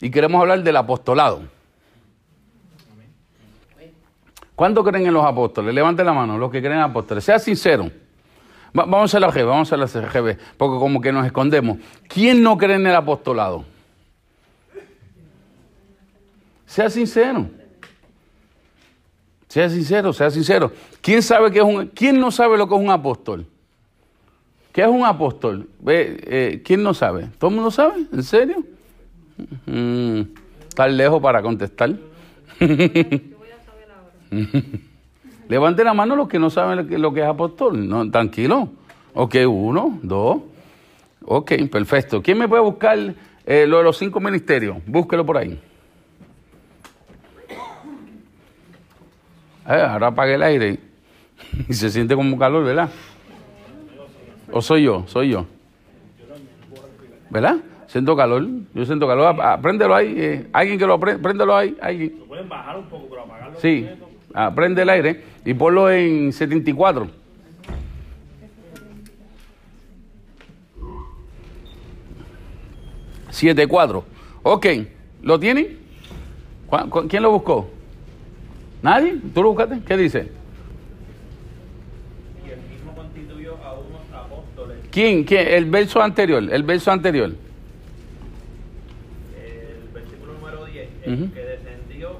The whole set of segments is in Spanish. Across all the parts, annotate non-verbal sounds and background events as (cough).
y queremos hablar del apostolado. ¿Cuántos creen en los apóstoles? Levanten la mano, los que creen en apóstoles. Sea sincero. Va- vamos a la GB, vamos a la CGB, porque como que nos escondemos. ¿Quién no cree en el apostolado? Sea sincero. Sea sincero, sea sincero. ¿Quién sabe que es un, quién no sabe lo que es un apóstol? ¿Qué es un apóstol? Eh, ¿Quién no sabe? ¿Todo el mundo sabe? ¿En serio? Mm, Está lejos para contestar. (laughs) Levante la mano los que no saben lo que, lo que es apóstol. No, tranquilo. Ok, uno, dos. Ok, perfecto. ¿Quién me puede buscar eh, lo de los cinco ministerios? Búsquelo por ahí. Eh, ahora apague el aire y (laughs) se siente como calor, ¿verdad? ¿O soy yo? Soy yo. ¿Verdad? Siento calor. Yo siento calor. Ah, ah, Préndelo ahí. eh, alguien que lo prenda. Préndelo ahí. Alguien. Lo pueden bajar un poco, pero apagarlo. Sí. Ah, prende el aire y ponlo en 74. Siete cuatro. Ok. ¿Lo tienen? ¿Cuá- cu- ¿Quién lo buscó? ¿Nadie? ¿Tú lo buscaste? ¿Qué dice? Y el mismo constituyó a unos apóstoles. ¿Quién? ¿Quién? El verso anterior. El verso anterior. El versículo número 10. Ujú. El que descendió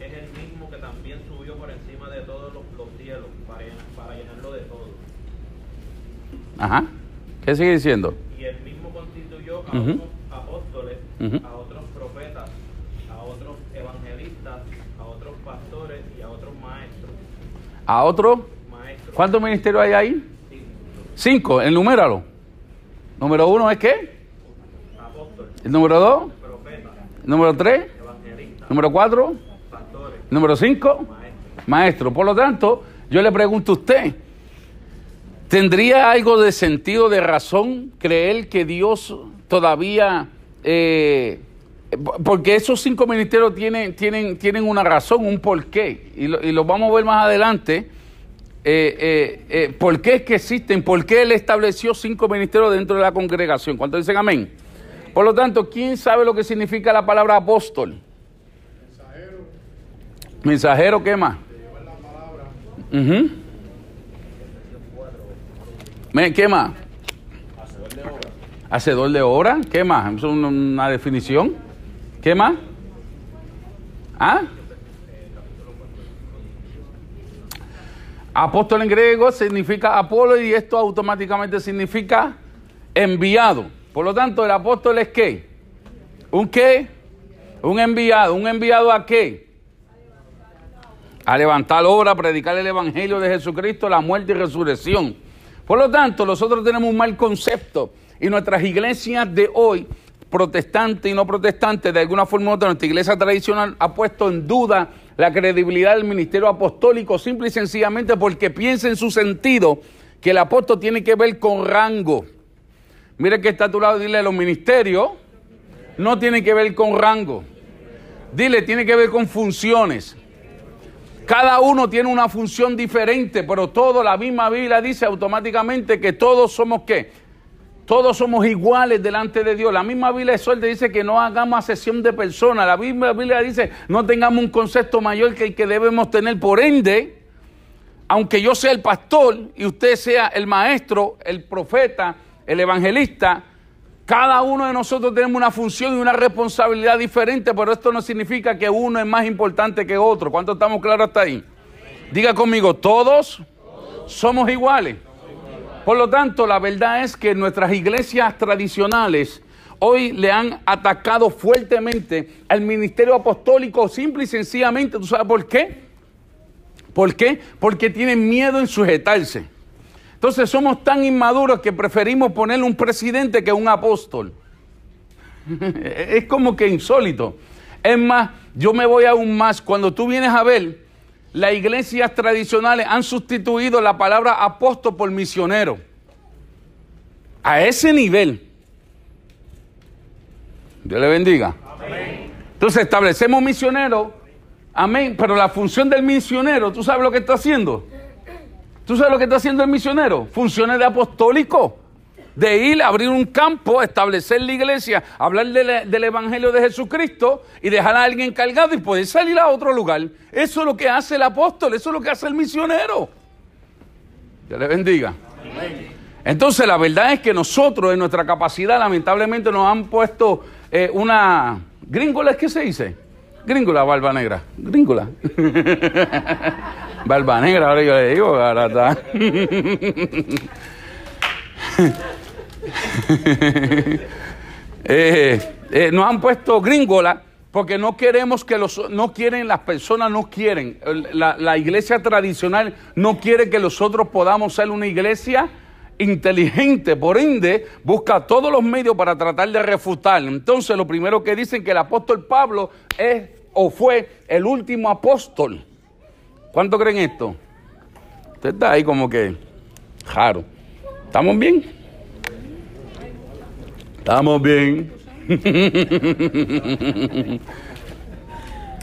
es el mismo que también subió por encima de todos los, los cielos para, para llenarlo de todo. Ajá. ¿Qué sigue diciendo? Y el mismo constituyó a Ujú. unos apóstoles, a otros profetas, a otros evangelistas, a otros pastores y a otros maestros. A otro. Maestros. ¿Cuántos ministerios hay ahí? Sí, Cinco. Enuméralo. Número uno es qué? apóstoles, El número dos. profetas, Número tres. Número cuatro. pastores, Número cinco. Maestro. Por lo tanto, yo le pregunto a usted, ¿tendría algo de sentido, de razón, creer que Dios todavía... eh, porque esos cinco ministerios tienen, tienen, tienen una razón, un porqué, y lo, y lo vamos a ver más adelante. eh, eh, ¿Por qué es que existen? ¿Por qué Él estableció cinco ministerios dentro de la congregación? ¿Cuántos dicen amén? Por lo tanto, ¿quién sabe lo que significa la palabra apóstol? Mensajero, ¿qué más? Ujú. Me- ¿Qué más? Hacedor de obra. ¿Qué más? ¿Es una definición? ¿Qué más? ¿Ah? Apóstol en griego significa Apolo y esto automáticamente significa enviado. Por lo tanto, el apóstol es qué? ¿Un qué? Un enviado. ¿Un enviado a qué? A levantar obra, a predicar el evangelio de Jesucristo, la muerte y resurrección. Por lo tanto, nosotros tenemos un mal concepto y nuestras iglesias de hoy, protestantes y no protestantes, de alguna forma u otra, nuestra iglesia tradicional ha puesto en duda la credibilidad del ministerio apostólico simple y sencillamente porque piensa en su sentido que el apóstol tiene que ver con rango. Mire que está a tu lado, dile los ministerios no tienen que ver con rango. Dile, tiene que ver con funciones. Cada uno tiene una función diferente, pero todo, la misma Biblia dice automáticamente que todos somos qué? Todos somos iguales delante de Dios. La misma Biblia exhorta dice que no hagamos asesión de personas. La misma Biblia dice no tengamos un concepto mayor que el que debemos tener. Por ende, aunque yo sea el pastor y usted sea el maestro, el profeta, el evangelista, cada uno de nosotros tenemos una función y una responsabilidad diferente, pero esto no significa que uno es más importante que otro. ¿Cuánto estamos claros hasta ahí? Diga conmigo, todos somos iguales. Por lo tanto, la verdad es que nuestras iglesias tradicionales hoy le han atacado fuertemente al ministerio apostólico simple y sencillamente. ¿Tú sabes por qué? ¿Por qué? Porque tienen miedo en sujetarse. Entonces somos tan inmaduros que preferimos ponerle un presidente que un apóstol. (laughs) es como que insólito. Es más, yo me voy aún más. Cuando tú vienes a ver, las iglesias tradicionales han sustituido la palabra apóstol por misionero. A ese nivel. Dios le bendiga. Entonces establecemos misionero. Amén. Pero la función del misionero, ¿tú sabes lo que está haciendo? ¿Tú sabes lo que está haciendo el misionero? Funciones de apostólico. de ir a abrir un campo, establecer la iglesia, hablar de del Evangelio de Jesucristo y dejar a alguien encargado y poder salir a otro lugar. Eso es lo que hace el apóstol, eso es lo que hace el misionero. Dios le bendiga. Entonces la verdad es que nosotros en nuestra capacidad lamentablemente nos han puesto eh, una... ¿Gringola es que se dice? Gringola, barba negra. Gringola. (laughs) barba negra, ahora yo le digo, ahora está. (laughs) Eh, eh, nos han puesto gringola porque no queremos que los, no quieren, las personas no quieren, la, la iglesia tradicional no quiere que nosotros podamos ser una iglesia inteligente, por ende, busca todos los medios para tratar de refutar. Entonces, lo primero que dicen que el apóstol Pablo es o fue el último apóstol. ¿Cuánto creen esto? Usted está ahí como que raro. ¿Estamos bien? Estamos bien. (laughs)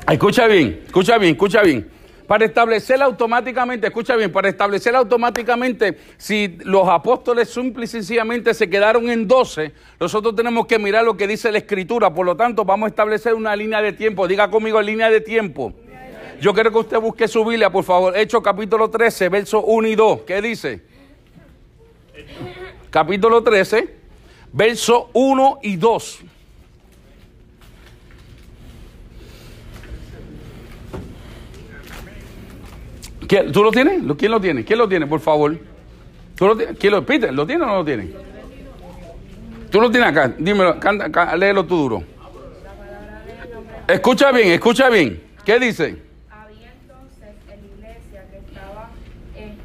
escucha bien, escucha bien, escucha bien. Para establecer automáticamente, escucha bien, para establecer automáticamente si los apóstoles simple y sencillamente se quedaron en 12, nosotros tenemos que mirar lo que dice la escritura. Por lo tanto, vamos a establecer una línea de tiempo. Diga conmigo línea de tiempo. Yo quiero que usted busque su Biblia, por favor. Hechos capítulo 13, versos 1 y 2. ¿Qué dice? Capítulo 13, versos 1 y 2. ¿Tú lo tienes? ¿Quién lo tiene? ¿Quién lo tiene, por favor? ¿Tú lo ¿Quién lo, Peter, ¿lo tiene o no lo tiene? Tú lo tienes acá, dímelo, canta, léelo tú duro. Escucha bien, escucha bien. ¿Qué dice? Había entonces en la iglesia que estaba en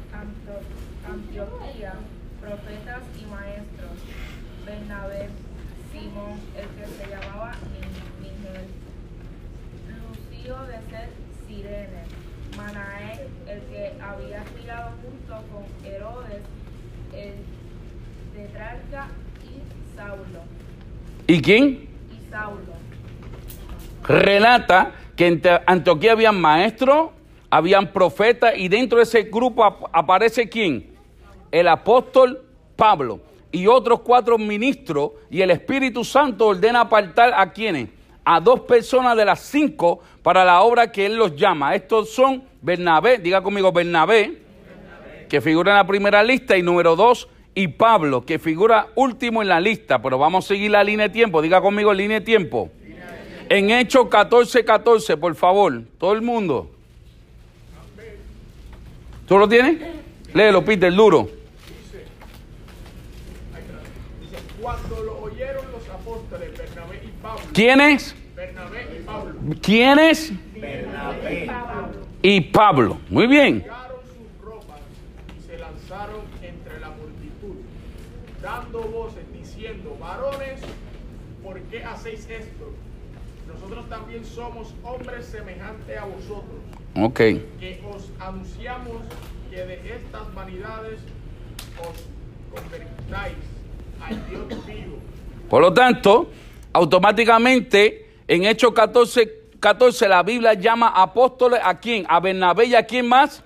Profetas y maestros, Bernabé, Simón, el que se llamaba Miguel, Lucio de ser Sirene, Manael, el que había criado junto con Herodes, el tetrarca y Saulo. ¿Y quién? Y Saulo. Relata que en Antioquía habían maestros, habían profetas y dentro de ese grupo aparece quién? El apóstol Pablo y otros cuatro ministros y el Espíritu Santo ordena apartar a quienes? A dos personas de las cinco para la obra que él los llama. Estos son Bernabé, diga conmigo Bernabé, que figura en la primera lista, y número dos, y Pablo, que figura último en la lista, pero vamos a seguir la línea de tiempo, diga conmigo línea de tiempo. En Hechos 14, 14, por favor, todo el mundo. ¿Tú lo tienes? Léelo, Peter, duro. Dice, cuando lo oyeron los apóstoles Bernabé y Pablo. ¿Quiénes? Bernabé y Pablo. ¿Quiénes? y Pablo. Muy bien. Sus ropas y se lanzaron entre la multitud, dando voces diciendo, varones, ¿por qué hacéis esto? Nosotros también somos hombres semejantes a vosotros, Ok. que os anunciamos que de estas vanidades os convertáis al Dios vivo. Por lo tanto, automáticamente en Hechos 14, 14 la Biblia llama apóstoles a quién? A Bernabé y a quién más?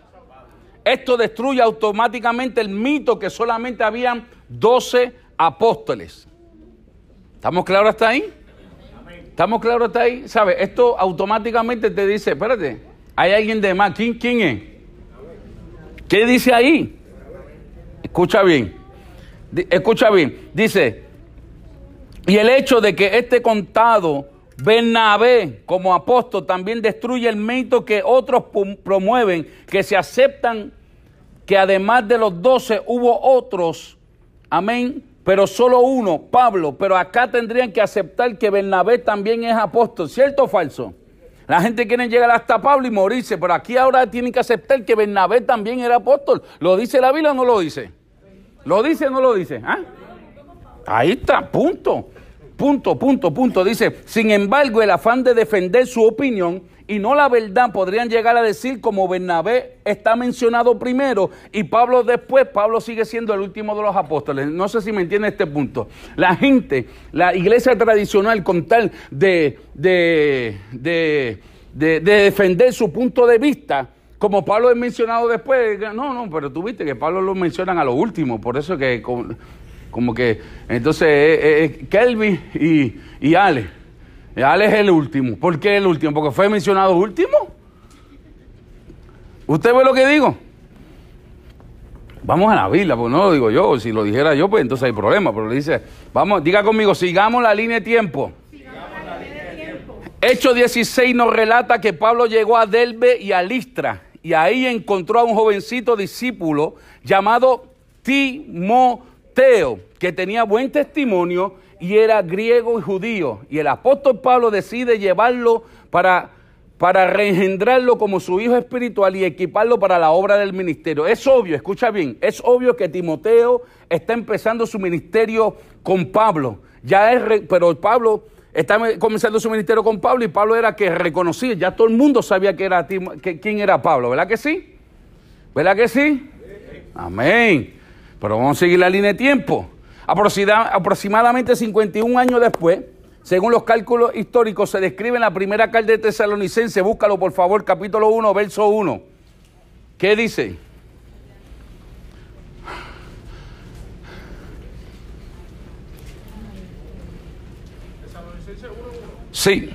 Esto destruye automáticamente el mito que solamente habían 12 apóstoles. ¿Estamos claros hasta ahí? ¿Estamos claros hasta ahí? ¿Sabe? Esto automáticamente te dice, espérate, hay alguien de más. ¿Quién, quién es? ¿Qué dice ahí? Escucha bien. Escucha bien. Dice, y el hecho de que este contado Bernabé como apóstol también destruye el mito que otros promueven, que se aceptan que además de los doce hubo otros, amén, pero solo uno, Pablo, pero acá tendrían que aceptar que Bernabé también es apóstol, ¿cierto o falso? La gente quiere llegar hasta Pablo y morirse, pero aquí ahora tienen que aceptar que Bernabé también era apóstol. ¿Lo dice la Biblia o no lo dice? ¿Lo dice o no lo dice? ¿Ah? Ahí está, punto. Punto, punto, punto. Dice, sin embargo, el afán de defender su opinión y no la verdad podrían llegar a decir como Bernabé está mencionado primero y Pablo después, Pablo sigue siendo el último de los apóstoles. No sé si me entiende este punto. La gente, la iglesia tradicional con tal de, de, de, de- de defender su punto de vista, como Pablo es mencionado después, no, no, pero tú viste que Pablo lo mencionan a lo último, por eso que... con- como que, entonces, eh, eh, Kelvin y, y Ale. Y Ale es el último. ¿Por qué el último? Porque fue mencionado último. ¿Usted ve lo que digo? Vamos a la Biblia, pues no lo digo yo. Si lo dijera yo, pues entonces hay problema. Pero le dice, vamos, diga conmigo, sigamos la línea de tiempo. Hecho 16 nos relata que Pablo llegó a Delbe y a Listra y ahí encontró a un jovencito discípulo llamado Timoteo, que tenía buen testimonio y era griego y judío. Y el apóstol Pablo decide llevarlo para, para reengendrarlo como su hijo espiritual y equiparlo para la obra del ministerio. Es obvio, escucha bien, es obvio que Timoteo está empezando su ministerio con Pablo. Ya es, pero Pablo está comenzando su ministerio con Pablo y Pablo era que reconocía, ya todo el mundo sabía que era, quién era Pablo, ¿verdad que sí? ¿Verdad que sí? Amén. Pero vamos a seguir la línea de tiempo. Aproxima- aproximadamente 51 años después, según los cálculos históricos, se describe en la primera carta de Tesalonicense. Búscalo, por favor, capítulo 1, verso 1. ¿Qué dice? Tesalonicenses 1.1 Sí.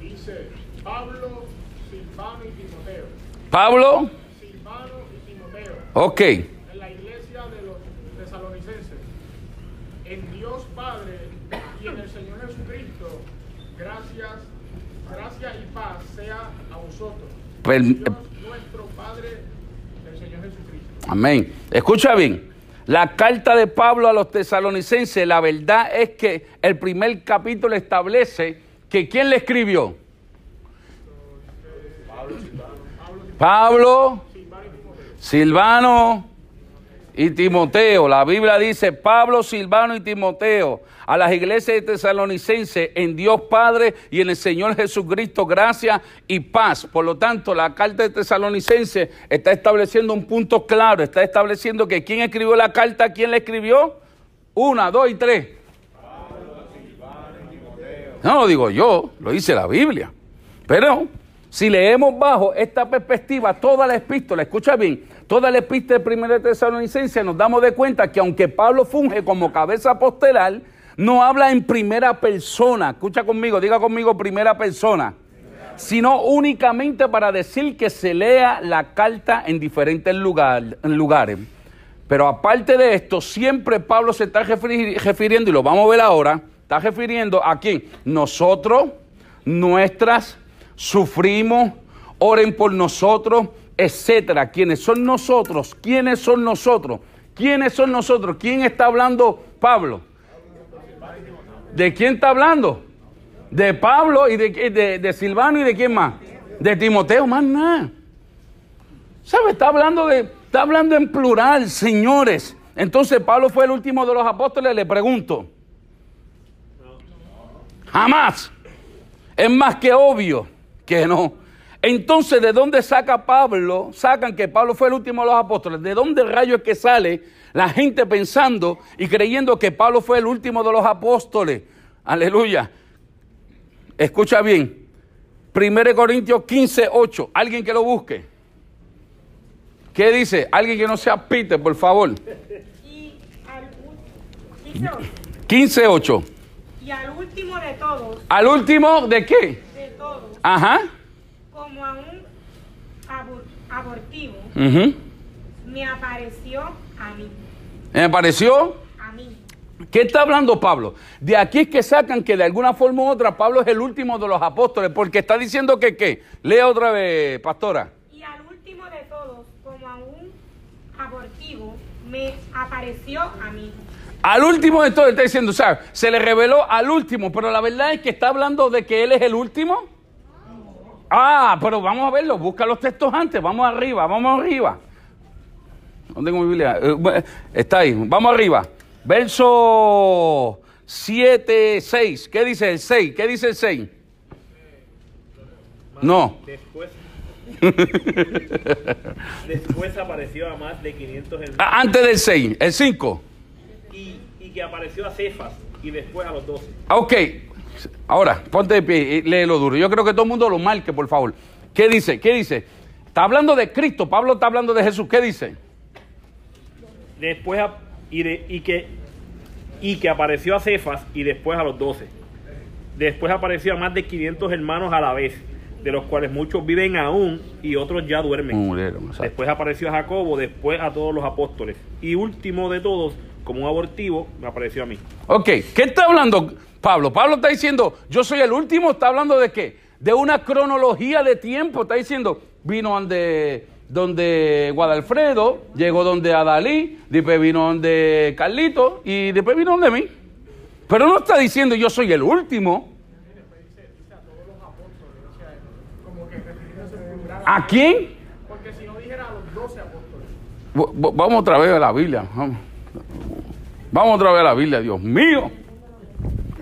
dice Pablo, Silvano y Timoteo. Pablo, Silvano y Timoteo. ok. En la iglesia de los tesalonicenses. En Dios Padre y en el Señor Jesucristo. Gracias, gracia y paz vosotros. Per- Dios nuestro Padre del Señor Jesucristo. Amén. Escucha bien. La carta de Pablo a los tesalonicenses, la verdad es que el primer capítulo establece que ¿quién le escribió? Pablo, Silvano y Timoteo. La Biblia dice Pablo, Silvano y Timoteo a las iglesias de tesalonicenses en Dios Padre y en el Señor Jesucristo, gracia y paz. Por lo tanto, la carta de tesalonicenses está estableciendo un punto claro, está estableciendo que quién escribió la carta, quién la escribió. Una, dos y tres. No lo digo yo, lo dice la Biblia. Pero si leemos bajo esta perspectiva toda la epístola, escucha bien, toda la epístola de primera de Tesalonicenses, nos damos de cuenta que aunque Pablo funge como cabeza apostelar, no habla en primera persona. Escucha conmigo, diga conmigo primera persona. Sino únicamente para decir que se lea la carta en diferentes lugar- en lugares. Pero aparte de esto, siempre Pablo se está refiri- refiriendo, y lo vamos a ver ahora, está refiriendo a quién? Nosotros, nuestras, sufrimos, oren por nosotros, etcétera. ¿Quiénes son nosotros? ¿Quiénes son nosotros? ¿Quiénes son nosotros? ¿Quién está hablando Pablo? ¿De quién está hablando? De Pablo y de, de, Silvano y de quién más? De Timoteo, más nada. ¿Sabe? Está hablando de, está hablando en plural, señores. Entonces Pablo fue el último de los apóstoles, le pregunto. Jamás. Es más que obvio que no. Entonces, ¿de dónde saca Pablo? Sacan que Pablo fue el último de los apóstoles. ¿De dónde rayo es que sale la gente pensando y creyendo que Pablo fue el último de los apóstoles? Aleluya. Escucha bien. 1 Corintios 15, 8. Alguien que lo busque. ¿Qué dice? Alguien que no sea Peter, por favor. Y al, ul- dice otro, 15, 8. y al último de todos, ¿Al último de qué? de todos, Ajá. Como a un abor- abortivo, me apareció a mí, Me pareció. a mí. ¿Qué está hablando Pablo? De aquí es que sacan que de alguna forma u otra Pablo es el último de los apóstoles, porque está diciendo que qué. Lea otra vez, pastora. Y al último de todos, como a un abortivo, me apareció a mí. Al último de todo está diciendo, o sea, se le reveló al último, pero la verdad es que está hablando de que él es el último. Ah, pero vamos a verlo, busca los textos antes, vamos arriba, vamos arriba. No tengo mi Biblia. Eh, bueno, Está ahí, vamos arriba. Verso 7, 6. ¿Qué dice el 6? ¿Qué dice el 6? No. Después, (laughs) después apareció a más de 500 hermanos Ah, Antes del 6, el 5. y, y que apareció a Cefas y después a los 12. Ah, Ok, ahora, ponte de pie y léelo duro. Yo creo que todo el mundo lo marque, por favor. ¿Qué dice? ¿Qué dice? Está hablando de Cristo, Pablo está hablando de Jesús. ¿Qué dice? Después a- y, de- y que y que apareció a Cefas y después a los doce. Después apareció a más de 500 hermanos a la vez, de los cuales muchos viven aún y otros ya duermen. Murieron. Después apareció a Jacobo, después a todos los apóstoles. Y último de todos, como un abortivo, me apareció a mí. Ok, ¿qué está hablando Pablo? Pablo está diciendo, yo soy el último, está hablando de qué? De una cronología de tiempo, está diciendo, vino donde, donde Guadalfredo, llegó donde Adalí, después vino donde Carlito y después vino donde mí. Pero no está diciendo yo soy el último. ¿A quién? Porque si no dijera a los doce apóstoles. V- v- Vamos otra vez a la Biblia. Vamos. Vamos otra vez a la Biblia, Dios mío.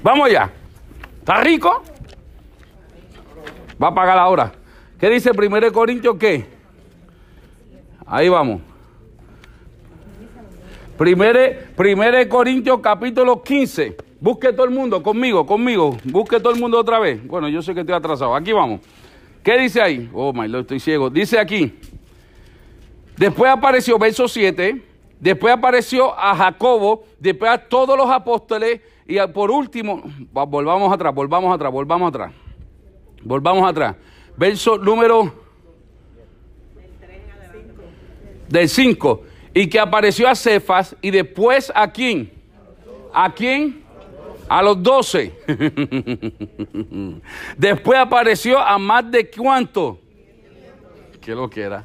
Vamos allá. ¿Está rico? Va a pagar ahora. ¿Qué dice 1 Corintios qué? Ahí vamos. 1 Corintios capítulo 15. Busque todo el mundo conmigo, conmigo. Busque todo el mundo otra vez. Bueno, yo sé que estoy atrasado. Aquí vamos. ¿Qué dice ahí? Oh, my Lord, estoy ciego. Dice aquí. Después apareció, verso 7, después apareció a Jacobo, después a todos los apóstoles y por último, va- volvamos atrás, volvamos atrás, volvamos atrás. Volvamos atrás. Verso número del 5. Y que apareció a Cefas y después a quién? ¿A quién? A los 12. (laughs) después apareció a más de cuánto? ¿Qué lo que era?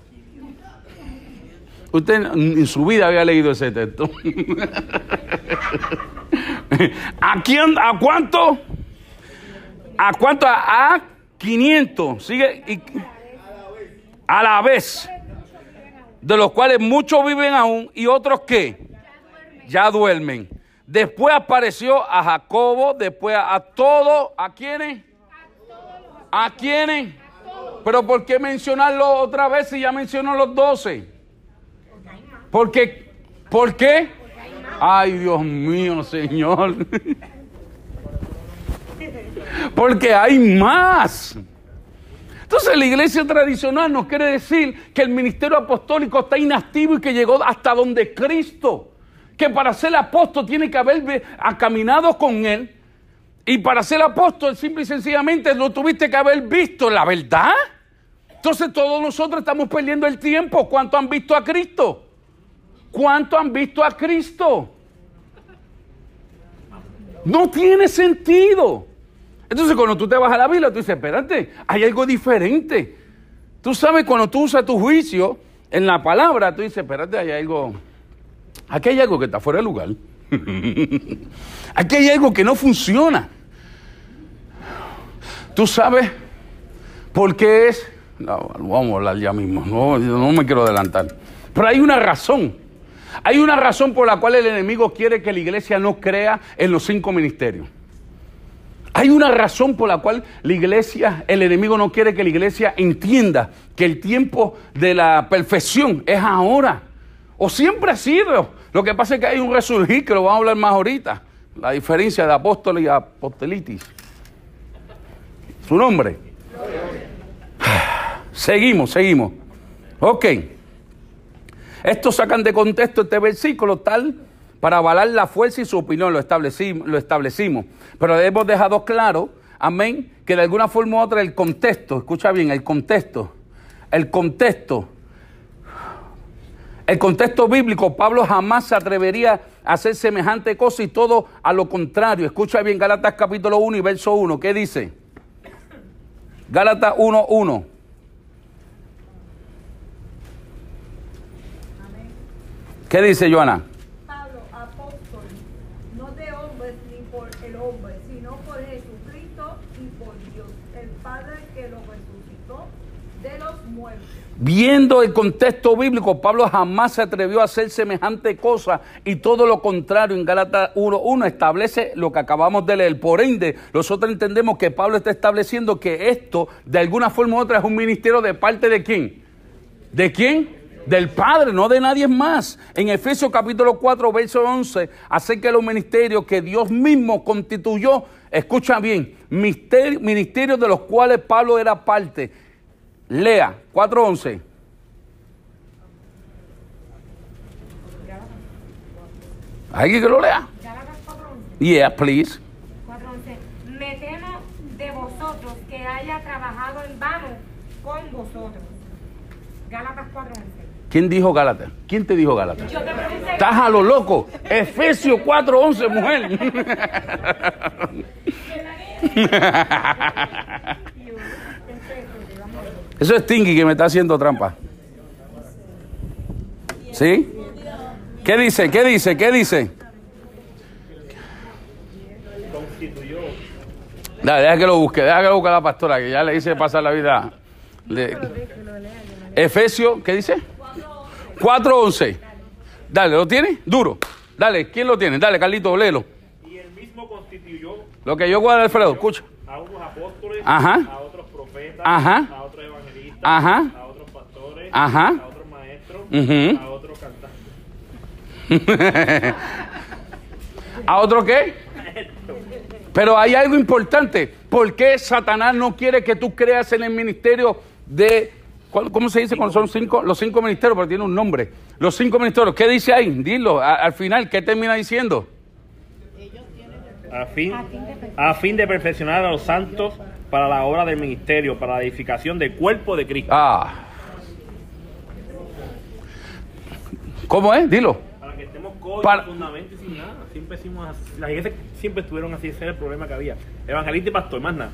Usted en su vida había leído ese texto. (laughs) ¿A quién? ¿A cuánto? ¿A cuánto? A 500. Sigue. a la vez. De los cuales muchos viven aún y otros que ya duermen. Después apareció a Jacobo, después a, a todos. ¿A quiénes? ¿A quiénes? Pero ¿por qué mencionarlo otra vez si ya mencionó los doce? Porque, ¿por qué? Ay, Dios mío, Señor. (laughs) Porque hay más. Entonces la iglesia tradicional nos quiere decir que el ministerio apostólico está inactivo y que llegó hasta donde Cristo. Que para ser apóstol tiene que haber caminado con Él. Y para ser apóstol simple y sencillamente lo tuviste que haber visto, la verdad. Entonces todos nosotros estamos perdiendo el tiempo. ¿Cuánto han visto a Cristo? ¿Cuánto han visto a Cristo? No tiene sentido. Entonces cuando tú te vas a la Biblia, tú dices, espérate, hay algo diferente. Tú sabes, cuando tú usas tu juicio en la palabra, tú dices, espérate, hay algo, aquí hay algo que está fuera de lugar. (laughs) aquí hay algo que no funciona. Tú sabes por qué es, no, vamos a hablar ya mismo, no, no me quiero adelantar. Pero hay una razón. Hay una razón por la cual el enemigo quiere que la iglesia no crea en los cinco ministerios. Hay una razón por la cual la iglesia, el enemigo no quiere que la iglesia entienda que el tiempo de la perfección es ahora. O siempre ha sido. Lo que pasa es que hay un resurgir que lo vamos a hablar más ahorita. La diferencia de apóstol y apostolitis. Su nombre. Seguimos, seguimos. Ok. Estos sacan de contexto este versículo tal para avalar la fuerza y su opinión, lo establecimos, lo establecimos. Pero hemos dejado claro, amén, que de alguna forma u otra el contexto, escucha bien, el contexto, el contexto, el contexto bíblico, Pablo jamás se atrevería a hacer semejante cosa y todo a lo contrario. Escucha bien Gálatas capítulo 1 y verso 1, ¿qué dice? Gálatas 1, ¿Qué dice Joana? Pablo, apóstol, no de hombres ni por el hombre, sino por Jesucristo y por Dios, el Padre que lo resucitó de los muertos. Viendo el contexto bíblico, Pablo jamás se atrevió a hacer semejante cosa y todo lo contrario en Gálatas 1.1 establece lo que acabamos de leer. Por ende, nosotros entendemos que Pablo está estableciendo que esto, de alguna forma u otra, es un ministerio de parte de quién? ¿De quién? Del Padre, no de nadie más. En Efesios capítulo 4, verso 11, acerca de los ministerios que Dios mismo constituyó, escucha bien, mister- ministerios de los cuales Pablo era parte. Lea, 4.11. ¿Alguien que lo lea? Gálatas 4:11. Yeah, please. 4.11. Me temo de vosotros que haya trabajado en vano con vosotros. Gálatas 4.11. ¿Quién dijo Gálatas? ¿Quién te dijo Gálatas? Yo te pregunté. Estás a lo loco. Efesios 4:11, mujer. (laughs) Eso es Tinky que me está haciendo trampa. ¿Sí? ¿Qué dice? ¿Qué dice? ¿Qué dice? Dale, deja que lo busque, deja que lo busque a la pastora, que ya le hice pasar la vida. Le- Efesios, ¿qué dice? 4.11. Dale, ¿lo tiene? Duro. Dale, ¿quién lo tiene? Dale, Carlito, léelo. y él mismo constituyó Lo que yo guardo, Alfredo, escucha. a unos apóstoles, Ajá. a otros profetas, Ajá. a otros evangelistas, Ajá. a otros pastores, Ajá. a otros maestros, Ujú. a otros cantantes. (laughs) ¿A otro qué? Pero hay algo importante. ¿Por qué Satanás no quiere que tú creas en el ministerio de... ¿cuál- ¿Cómo se dice cuando son cinco? Los cinco ministerios, pero tiene un nombre. Los cinco ministerios. ¿Qué dice ahí? Dilo. a- al final, ¿qué termina diciendo? A fin, a fin de perfeccionar a los santos para la obra del ministerio, para la edificación del cuerpo de Cristo. Ah. ¿Cómo es? Dilo. Para que estemos con Para- fundamento y sin nada. Siempre hicimos así. Las iglesias siempre estuvieron así, ese era el problema que había. Evangelista y pastor, más nada.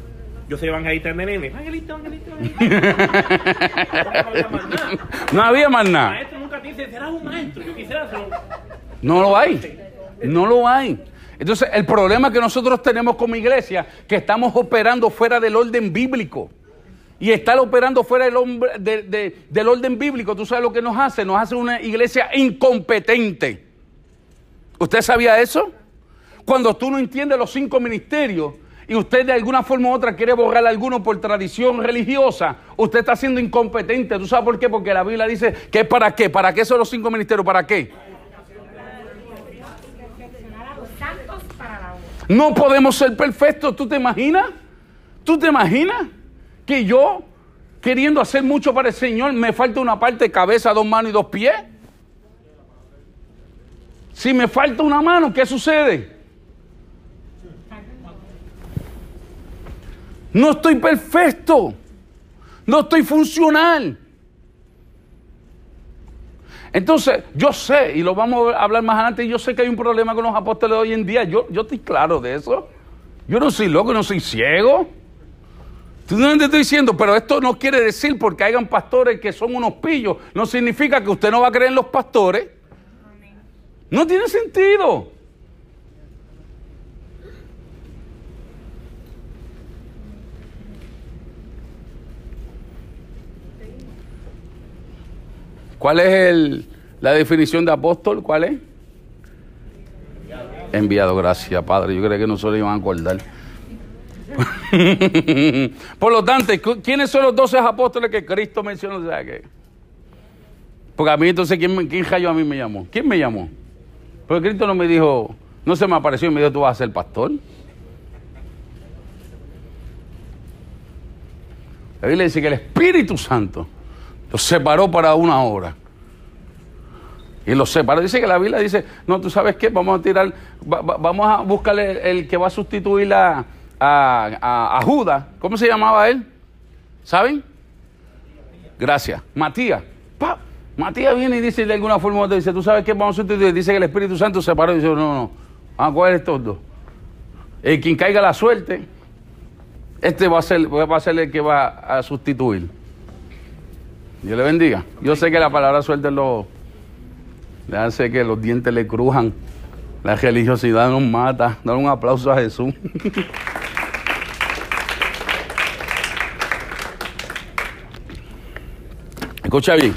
Yo soy evangelista de nene. Evangelista, evangelista, evangelista. (laughs) no había más nada. No había más El nada. maestro nunca te dice, serás un maestro. Yo quisiera un... No lo hay. No lo hay. Entonces, el problema que nosotros tenemos como iglesia, que estamos operando fuera del orden bíblico. Y estar operando fuera del, hombre- de- de- del orden bíblico, ¿tú sabes lo que nos hace? Nos hace una iglesia incompetente. ¿Usted sabía eso? Cuando tú no entiendes los cinco ministerios y usted de alguna forma u otra quiere borrar alguno por tradición religiosa, usted está siendo incompetente. ¿Tú sabes por qué? Porque la Biblia dice que para qué. ¿Para qué son los cinco ministerios? ¿Para qué? A. No podemos ser perfectos, ¿tú te imaginas? ¿Tú te imaginas que yo, queriendo hacer mucho para el Señor, me falta una parte, cabeza, dos manos y dos pies? Si me falta una mano, ¿qué sucede? No estoy perfecto, no estoy funcional. Entonces, yo sé, y lo vamos a hablar más adelante, yo sé que hay un problema con los apóstoles hoy en día. Yo, yo estoy claro de eso. Yo no soy loco, no soy ciego. ¿Tú no te estoy diciendo? Pero esto no quiere decir porque hayan pastores que son unos pillos. No significa que usted no va a creer en los pastores. No tiene sentido. ¿Cuál es el, la definición de apóstol? ¿Cuál es? Enviado, gracias, Padre. Yo creo que no se lo iban a acordar. (laughs) Por lo tanto, ¿cu- ¿quiénes son los doce apóstoles que Cristo mencionó? O sea, que- Porque a mí entonces, ¿quién, ¿quién a mí me llamó? ¿Quién me llamó? Porque Cristo no me dijo, no se me apareció y me dijo, tú vas a ser pastor. La Biblia dice que el Espíritu Santo los separó para una hora. Y los separó. Dice que la Biblia dice, no, tú sabes qué, vamos a tirar, va- va- vamos a buscarle el, que va a sustituir a, a, Judas. ¿Cómo se llamaba él? ¿Saben? Gracias. Matías. Pa. Matías viene y dice de alguna forma, otra, dice, tú sabes qué, vamos a sustituir. Dice que el Espíritu Santo separó y dice, no, no, vamos a coger estos dos. El quien caiga la suerte, este va a ser, va a ser el que va a sustituir. Dios le bendiga. Yo sé que la palabra suerte lo le hace que los dientes le crujan. La religiosidad nos mata. Dar un aplauso a Jesús. (laughs) Escucha bien.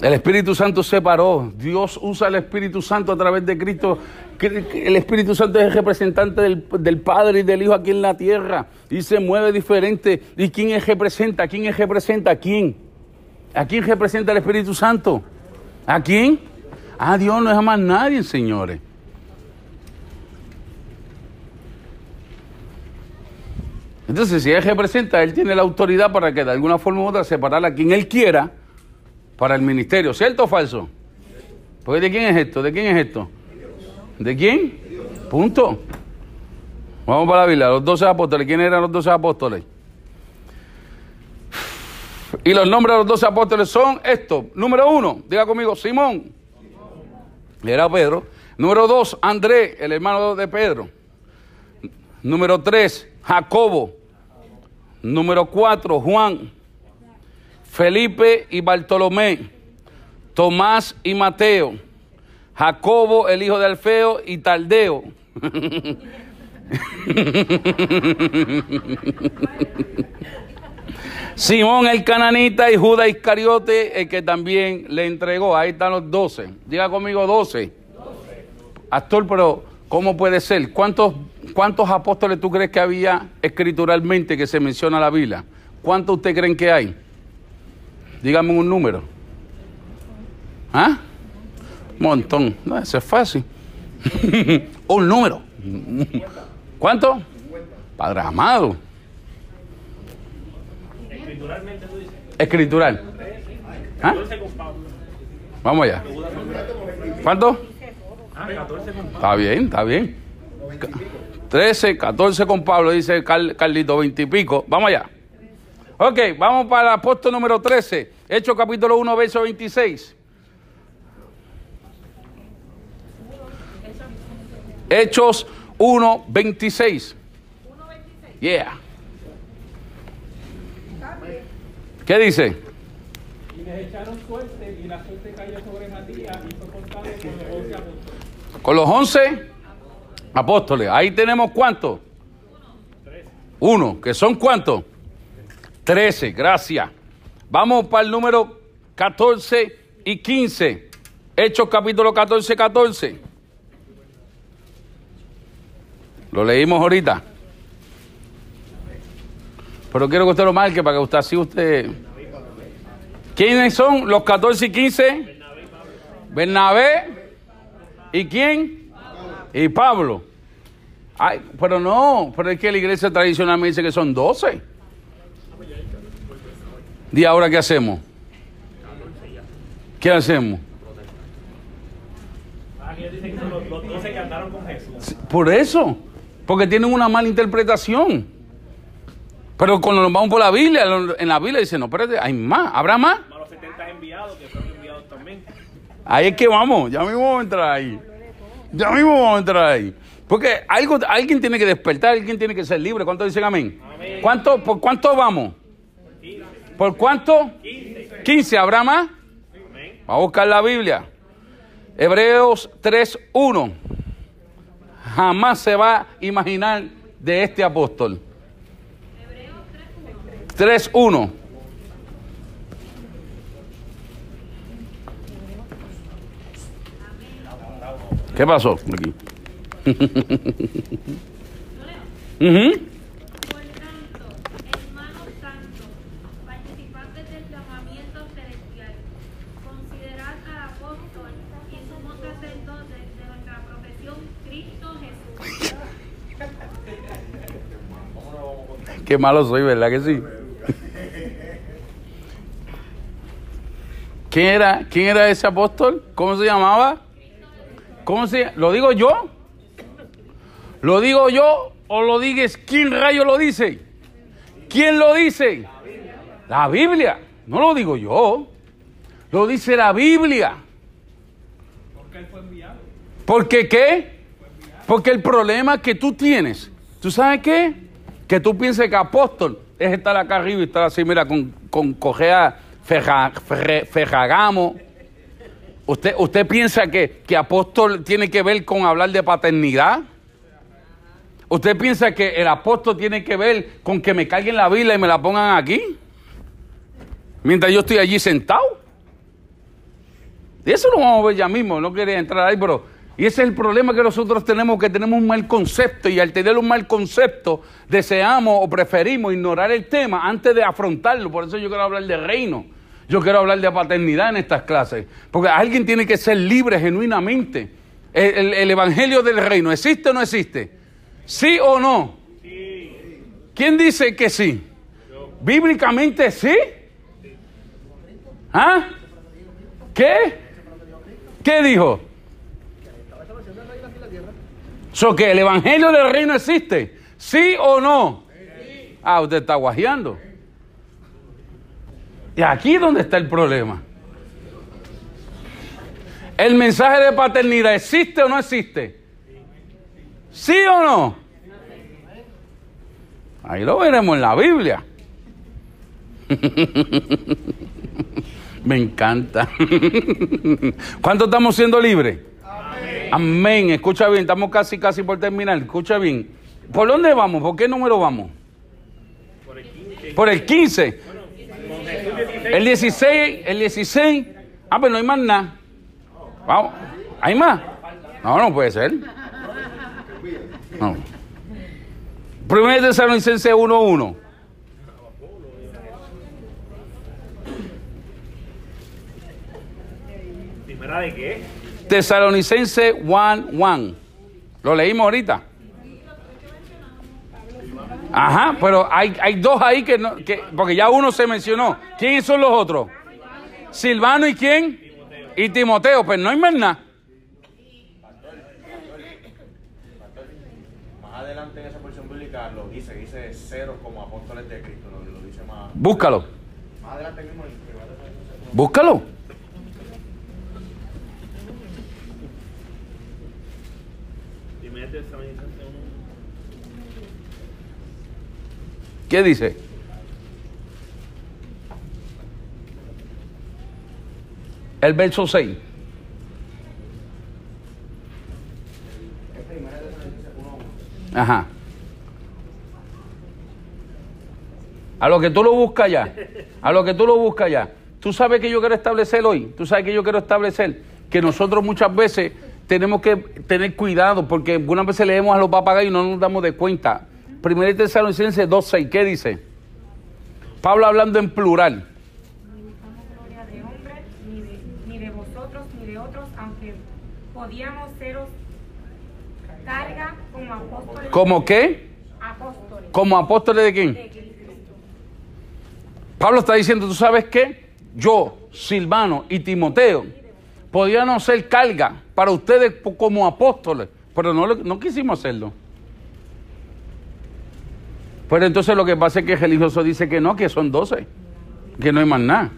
El Espíritu Santo separó. Dios usa el Espíritu Santo a través de Cristo. El Espíritu Santo es el representante del, Padre y del Hijo aquí en la tierra. Y se mueve diferente. ¿Y quién es representa? ¿Quién es representa? ¿A quién? ¿A quién representa el Espíritu Santo? ¿A quién? A Dios no es a más nadie, señores. Entonces, si Él representa, Él tiene la autoridad para que de alguna forma u otra separar a quien Él quiera para el ministerio. ¿Cierto o falso? Porque ¿de quién es esto? ¿De quién es esto? ¿De quién? Punto. Vamos para la Biblia, los doce apóstoles. ¿Quiénes eran los doce apóstoles? Y los nombres de los doce apóstoles son estos. Número uno, diga conmigo, Simón. Era Pedro. Número dos, Andrés, el hermano de Pedro. Número tres, Jacobo. Número cuatro, Juan. Felipe y Bartolomé. Tomás y Mateo. Jacobo, el hijo de Alfeo, y Taldeo. (laughs) Simón el cananita y Judas Iscariote, el que también le entregó. Ahí están los doce. Diga conmigo doce. Actor, pero ¿cómo puede ser? ¿Cuántos, ¿Cuántos apóstoles tú crees que había escrituralmente que se menciona en la Biblia? ¿Cuántos usted creen que hay? Dígame un número. ¿Ah? Montón. No, eso es fácil. (laughs) un número. ¿Cuánto? Padre amado. Escrituralmente tú dices. Escritural. ¿Ah? 14 con Pablo. Vamos allá. ¿Cuánto? Ah, 14 con Pablo. Está bien, está bien. Ca- 13, 14 con Pablo, dice Carl- Carlito, 20 y pico. Vamos allá. Ok, vamos para el apóstol número 13. Hechos capítulo 1, verso 26. Hechos 1, 26. Yeah. ¿Qué dice? Y les echaron suerte y la suerte cayó sobre Matías y fue contado con los once apóstoles. Con los 11 apóstoles. Ahí tenemos cuántos? Uno. ¿Que son cuántos? 13. Gracias. Vamos para el número 14 y 15. Hechos capítulo 14, 14. Lo leímos ahorita. Pero quiero que usted lo marque para que usted así usted. ¿Quiénes son los 14 y 15? Bernabé. ¿Y quién? Y Pablo. Ay, pero no, pero es que la iglesia tradicional me dice que son 12. ¿Y ahora qué hacemos? ¿Qué hacemos? Que ellos dicen que son los, los 12 que andaron con Jesús. Por eso, porque tienen una mala interpretación. Pero cuando nos vamos por la Biblia, en la Biblia dice, no, espérate, hay más, ¿habrá más? Más los 70 enviados que fueron enviados también. Ahí es que vamos, ya mismo vamos a entrar ahí. Ya mismo vamos a entrar ahí. Porque algo, alguien tiene que despertar, alguien tiene que ser libre. ¿Cuántos dicen amén? ¿Cuánto, ¿Por cuánto vamos? ¿Por cuánto? 15. ¿Habrá más? Vamos a buscar la Biblia. Hebreos 3.1. Jamás se va a imaginar de este apóstol. 3.1. ¿Qué pasó aquí? (laughs) Cristo Jesús. (laughs) Qué malo soy, ¿verdad que sí? ¿Quién era, ¿Quién era ese apóstol? ¿Cómo se llamaba? ¿Cómo se ¿Lo digo yo? ¿Lo digo yo o lo dices? ¿Quién rayo lo dice? ¿Quién lo dice? La Biblia. No lo digo yo. Lo dice la Biblia. Porque él fue enviado. ¿Por qué qué? Porque el problema que tú tienes, ¿tú sabes qué? Que tú pienses que apóstol es estar acá arriba y estar así, mira, con, con cojea ferragamo. ¿Usted, ¿Usted piensa que, que apóstol tiene que ver con hablar de paternidad? ¿Usted piensa que el apóstol tiene que ver con que me carguen la Biblia y me la pongan aquí? Mientras yo estoy allí sentado. Y eso lo vamos a ver ya mismo, no quería entrar ahí, pero... Y ese es el problema que nosotros tenemos, que tenemos un mal concepto y al tener un mal concepto deseamos o preferimos ignorar el tema antes de afrontarlo. Por eso yo quiero hablar de reino, yo quiero hablar de paternidad en estas clases, porque alguien tiene que ser libre genuinamente. El, el- el evangelio del reino, ¿existe o no existe? ¿Sí o no? ¿Quién dice que sí? Bíblicamente sí. ¿Ah? ¿Qué? ¿Qué dijo? So que el evangelio del reino existe. ¿Sí o no? Ah, usted está guajeando. Y aquí es donde está el problema. ¿El mensaje de paternidad existe o no existe? ¿Sí o no? Ahí lo veremos en la Biblia. (laughs) Me encanta. (laughs) ¿Cuánto estamos siendo libres? Amén. Escucha bien, estamos casi, casi por terminar. Escucha bien. ¿Por dónde vamos? ¿Por qué número vamos? Por el 15. Por el 15. Con Jesús 16. El 16, el 16. Ah, pues no hay más nada. Vamos. ¿Hay más? No, no puede ser. No. Primero de Tesalonicenses 1.1. ¿Primera de qué? Tesalonicense 1.1. Lo leímos ahorita. Ajá, pero hay, hay dos ahí que, no, que... Porque ya uno se mencionó. ¿Quiénes son los otros? Silvano y quién? Y Timoteo. Pues no hay más nada. Más adelante en esa porción bíblica lo dice, dice ceros como apóstoles de Cristo, lo, dice más, Búscalo. más adelante mismo. Búscalo. Primera de Tesalonicenses 1. ¿Qué dice? El verso 6. Es Primera de Tesalonicenses 1.1. Ajá. A lo que tú lo buscas ya. A lo que tú lo buscas ya. Tú sabes que yo quiero establecer hoy. Tú sabes que yo quiero establecer que nosotros muchas veces tenemos que tener cuidado porque algunas veces leemos a los papagayos y no nos damos de cuenta. Primera Tesalonicenses 2.6. ¿Qué dice? Pablo hablando en plural. Ni buscamos gloria de hombre, ni de, ni de vosotros, ni de otros, aunque podíamos seros carga como apóstoles. ¿Cómo qué? Apóstoles. ¿Como apóstoles de quién? de Cristo. Pablo está diciendo, ¿tú sabes qué? Yo, Silvano y Timoteo podíamos ser carga para ustedes como apóstoles, pero no quisimos hacerlo. Pero entonces lo que pasa es que el religioso dice que no, que son 12, que no hay más nada.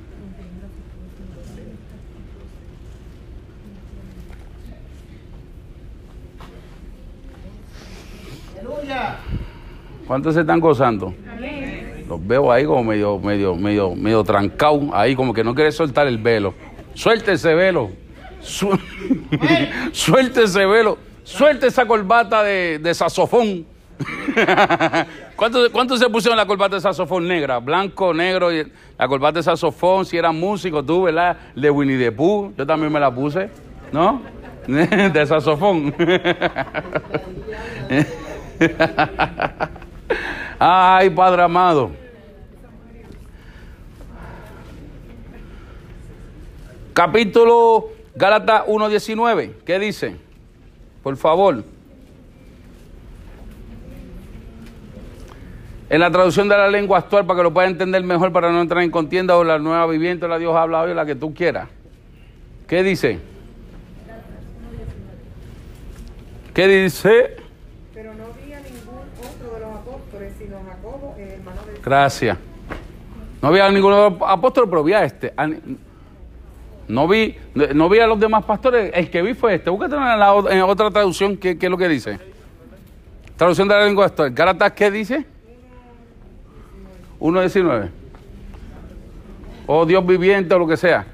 ¿Cuántos se están gozando? Los veo ahí como medio, medio, medio, medio trancado, ahí como que no quiere soltar el velo. Suelte ese velo. Su- (laughs) Suelte ese velo. Suelte esa corbata de, de saxofón. (laughs) ¿Cuántos cuánto se pusieron la corbata de saxofón negra? Blanco, negro, y la corbata de saxofón, si eran músicos, tú, ¿verdad? De Winnie the Pooh, yo también me la puse, ¿no? (laughs) De saxofón. (laughs) Ay, Padre amado. Capítulo Gálatas 1.19. ¿Qué dice? Por favor. En la traducción de la lengua actual, para que lo pueda entender mejor, para no entrar en contienda, o la nueva viviente, la Dios habla hoy, la que tú quieras. ¿Qué dice? ¿Qué dice? Pero no había ningún otro de los apóstoles, sino Jacobo, el hermano de Gracias. No vi a ninguno apóstol, pero vi a este. A No vi, no vi a los demás pastores. El que vi fue este. Búscate en, la, en otra traducción. ¿qué, qué es lo que dice? Traducción de la lengua actual. Gálatas, ¿qué dice? 1.19. O Dios viviente o lo que sea.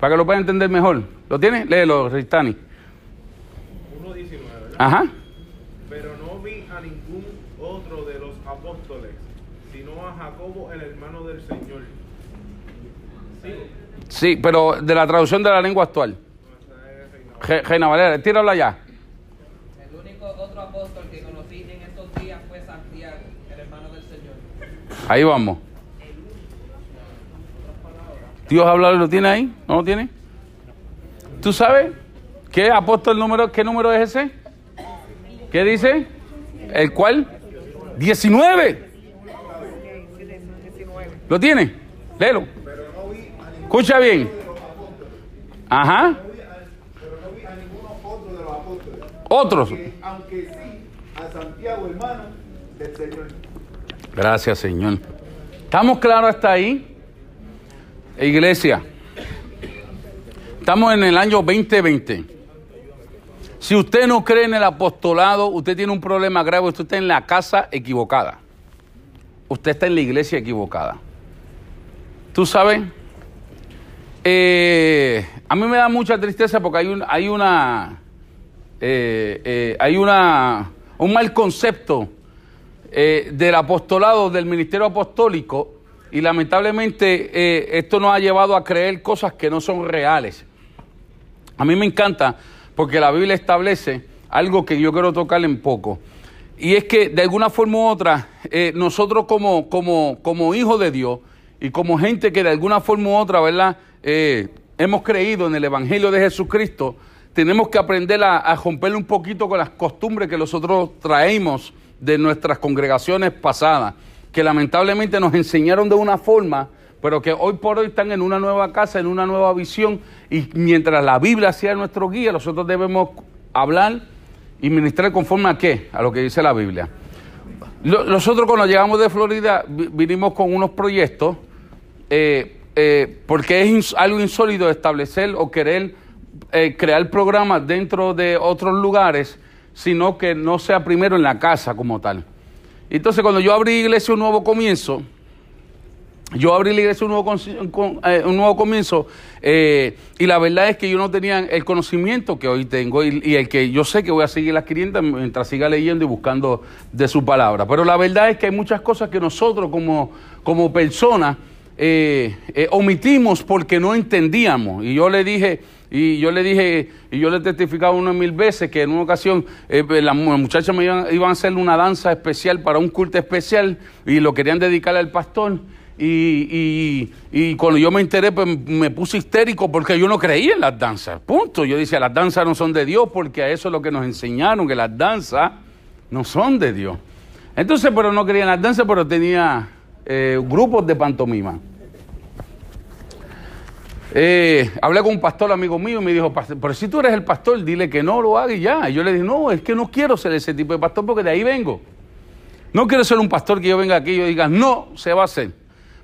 Para que lo puedan entender mejor. ¿Lo tiene? Léelo, Ristani. 1.19, ¿verdad? Ajá. Pero no vi a ningún otro de los apóstoles, sino a Jacobo, el hermano del Señor. Sí, pero de la traducción de la lengua actual. Reina Valera, tíralo allá. Ahí vamos. Dios habla, ¿lo tiene ahí? ¿No lo tiene? ¿Tú sabes qué apóstol número, qué número es ese? ¿Qué dice? ¿El cuál? 19. ¿Lo tiene? Léelo. Escucha bien. Ajá. Otros. Aunque, aunque sí, a Santiago, hermano del Señor. Gracias, Señor. ¿Estamos claros hasta ahí? Iglesia, estamos en el año 2020. Si usted no cree en el apostolado, usted tiene un problema grave, usted está en la casa equivocada. Usted está en la iglesia equivocada. ¿Tú sabes? Eh, a mí me da mucha tristeza porque hay, un, hay una... eh, eh, hay una, un mal concepto eh, del apostolado, del ministerio apostólico, y lamentablemente esto nos ha llevado a creer cosas que no son reales. A mí me encanta porque la Biblia establece algo que yo quiero tocar en poco. Y es que de alguna forma u otra, nosotros como, como, como hijos de Dios y como gente que de alguna forma u otra, ¿verdad? Hemos creído en el Evangelio de Jesucristo, tenemos que aprender a, a romperle un poquito con las costumbres que nosotros traemos de nuestras congregaciones pasadas, que lamentablemente nos enseñaron de una forma, pero que hoy por hoy están en una nueva casa, en una nueva visión, y mientras la Biblia sea nuestro guía, nosotros debemos hablar y ministrar conforme a qué, a lo que dice la Biblia. Nosotros cuando llegamos de Florida vi- vinimos con unos proyectos, eh, eh, porque es algo insólito establecer o querer eh, crear programas dentro de otros lugares, sino que no sea primero en la casa como tal. Entonces cuando yo abrí Iglesia Un Nuevo Comienzo, yo abrí la iglesia un nuevo, eh, un nuevo comienzo eh, y la verdad es que yo no tenía el conocimiento que hoy tengo y, el que yo sé que voy a seguir adquiriendo mientras siga leyendo y buscando de su palabra. Pero la verdad es que hay muchas cosas que nosotros como, como personas omitimos porque no entendíamos. Y yo le dije, y yo le dije, y yo le he testificado una mil veces que en una ocasión eh, las mu- muchachas me iban, iban a hacer una danza especial para un culto especial y lo querían dedicar al pastor. Y, y- y cuando yo me enteré, pues me puse histérico porque yo no creía en las danzas. Punto. Yo decía, las danzas no son de Dios porque a eso es lo que nos enseñaron, que las danzas no son de Dios. Entonces, pero no creía en las danzas, pero tenía eh, grupos de pantomima. Eh, hablé con un pastor amigo mío y me dijo, "Pastor, pero si tú eres el pastor, dile que no lo haga y ya. Y yo le dije, no, es que no quiero ser ese tipo de pastor porque de ahí vengo. No quiero ser un pastor que yo venga aquí y yo diga, no, se va a hacer.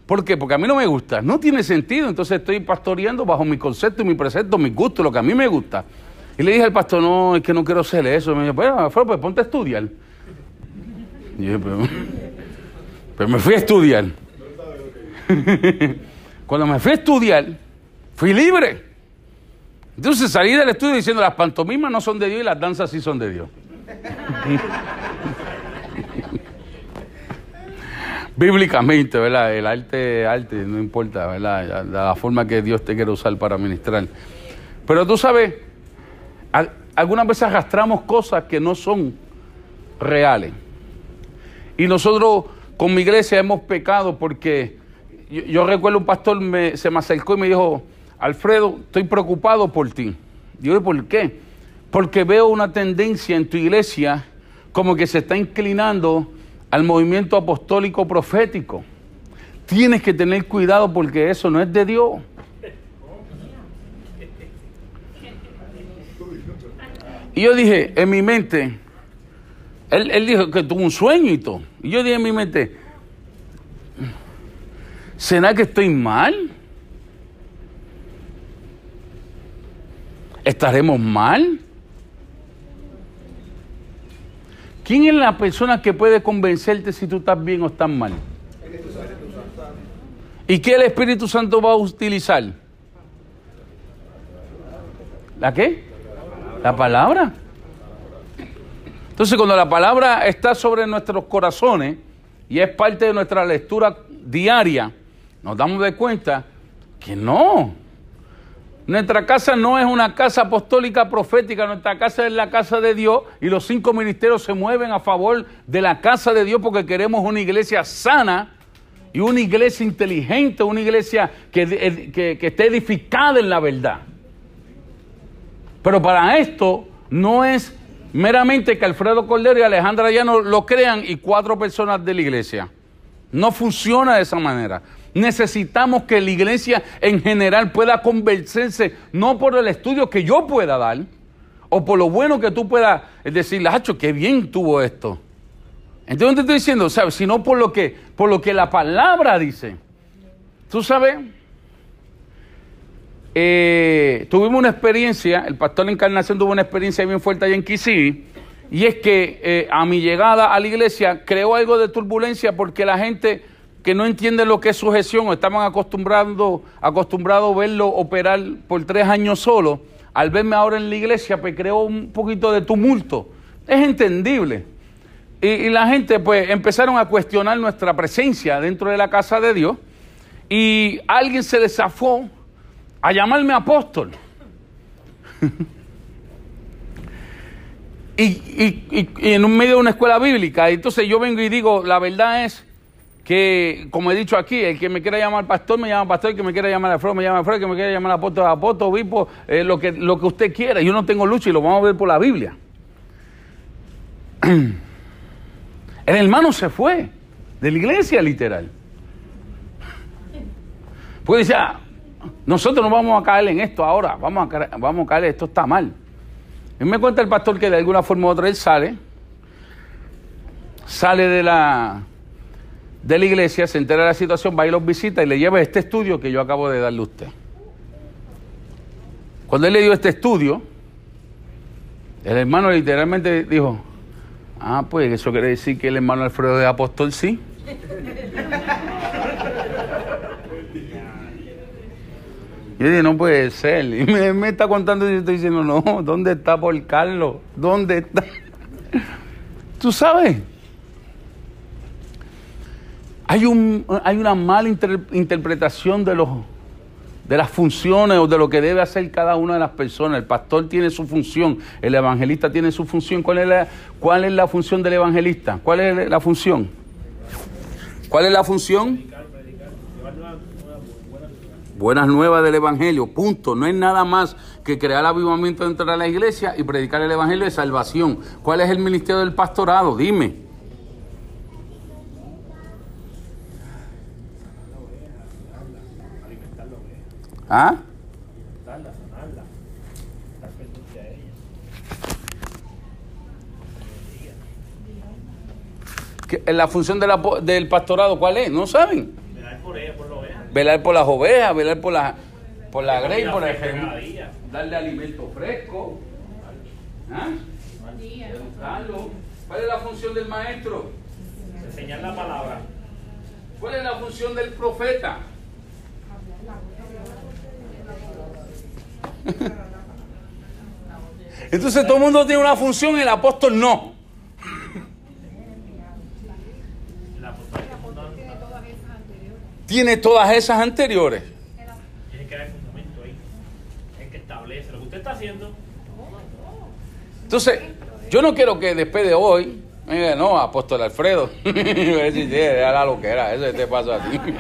¿Por qué? Porque a mí no me gusta. No tiene sentido. Entonces estoy pastoreando bajo mi concepto y mi precepto, mi gusto, lo que a mí me gusta. Y le dije al pastor, no, es que no quiero ser eso. me dijo, bueno, Alfredo, pues ponte a estudiar. Pero, pero me fui a estudiar. (laughs) Cuando me fui a estudiar, fui libre. Entonces salí del estudio diciendo, las pantomimas no son de Dios y las danzas sí son de Dios. (laughs) Bíblicamente, ¿verdad? El arte, arte, no importa, ¿verdad? La forma que Dios te quiere usar para ministrar. Pero tú sabes, al- algunas veces arrastramos cosas que no son reales. Y nosotros con mi iglesia hemos pecado porque yo, recuerdo un pastor se me acercó y me dijo, Alfredo, estoy preocupado por ti. Yo, ¿por qué? Porque veo una tendencia en tu iglesia como que se está inclinando al movimiento apostólico profético. Tienes que tener cuidado porque eso no es de Dios. Y yo dije, en mi mente, él, él dijo que tuvo un sueño y todo. Y yo dije en mi mente, ¿será que estoy mal? ¿Estaremos mal? ¿Quién es la persona que puede convencerte si tú estás bien o estás mal? ¿Y qué el Espíritu Santo va a utilizar? ¿La qué? La palabra. Entonces, cuando la palabra está sobre nuestros corazones y es parte de nuestra lectura diaria, nos damos de cuenta que no. Nuestra casa no es una casa apostólica profética, nuestra casa es la casa de Dios y los cinco ministerios se mueven a favor de la casa de Dios porque queremos una iglesia sana y una iglesia inteligente, una iglesia que, que- esté edificada en la verdad. Pero para esto no es meramente que Alfredo Cordero y Alejandra Llano lo crean y cuatro personas de la iglesia. No funciona de esa manera. Necesitamos que la iglesia en general pueda convencerse, no por el estudio que yo pueda dar, o por lo bueno que tú puedas decirle, Hacho, qué bien tuvo esto. Entonces te estoy diciendo, ¿sabes? Sino por lo que, por lo que la palabra dice. Tú sabes, eh, tuvimos una experiencia, el pastor Encarnación tuvo una experiencia bien fuerte allá en Kisí, y es que eh, a mi llegada a la iglesia creó algo de turbulencia porque la gente que no entiende lo que es sujeción o estaban acostumbrados a verlo operar por tres años solo, al verme ahora en la iglesia, pues creó un poquito de tumulto. Es entendible. Y, la gente pues empezaron a cuestionar nuestra presencia dentro de la casa de Dios y alguien se desafó a llamarme apóstol. (laughs) y, y- y- en medio de una escuela bíblica. Entonces yo vengo y digo, la verdad es que, como he dicho aquí, el que me quiera llamar pastor, me llama pastor, el que me quiera llamar Alfredo, me llama Alfredo, el que me quiera llamar apóstol, apóstol, obispo, eh, lo, que, lo que usted quiera. Yo no tengo lucha y lo vamos a ver por la Biblia. (clears throat) El hermano se fue de la iglesia, literal. Porque dice, "Ah, nosotros no vamos a caer en esto ahora, vamos a, caer- vamos a caer, esto está mal. Y me cuenta el pastor que de alguna forma u otra él sale, sale de la, de la iglesia, se entera de la situación, va y los visita y le lleva este estudio que yo acabo de darle a usted. Cuando él le dio este estudio, el hermano literalmente dijo, ah, pues eso quiere decir que el hermano Alfredo de apóstol sí. (laughs) Yo dije, no puede ser. Y me, me está contando y yo estoy diciendo, no, ¿dónde está por Carlos? ¿Dónde está? (laughs) Tú sabes, hay, un, hay una mala inter- interpretación de, los, de las funciones o de lo que debe hacer cada una de las personas. El pastor tiene su función, el evangelista tiene su función. ¿Cuál es la, cuál es la función del evangelista? ¿Cuál es la función? ¿Cuál es la función? Buenas nuevas del Evangelio, punto. No es nada más que crear avivamiento dentro de la iglesia y predicar el Evangelio de salvación. ¿Cuál es el ministerio del pastorado? Dime. ¿Ah? ¿Qué- La función de la del pastorado, ¿cuál es? ¿No saben? Velar por ella, por lo vean. velar por las ovejas, velar por la, por la grey, por cada día. darle alimento fresco. ¿Ah? Educarlo. ¿Cuál es la función del maestro? Enseñar la palabra. ¿Cuál es la función del profeta? Entonces todo el mundo tiene una función y el apóstol no. La apostólica Tiene todas esas anteriores. tiene que haber fundamento ahí. Es que establece lo que usted está haciendo. Entonces, yo no quiero que después de hoy, diga, no, apóstol Alfredo, (laughs) era lo que era, eso te pasa a ti. (laughs)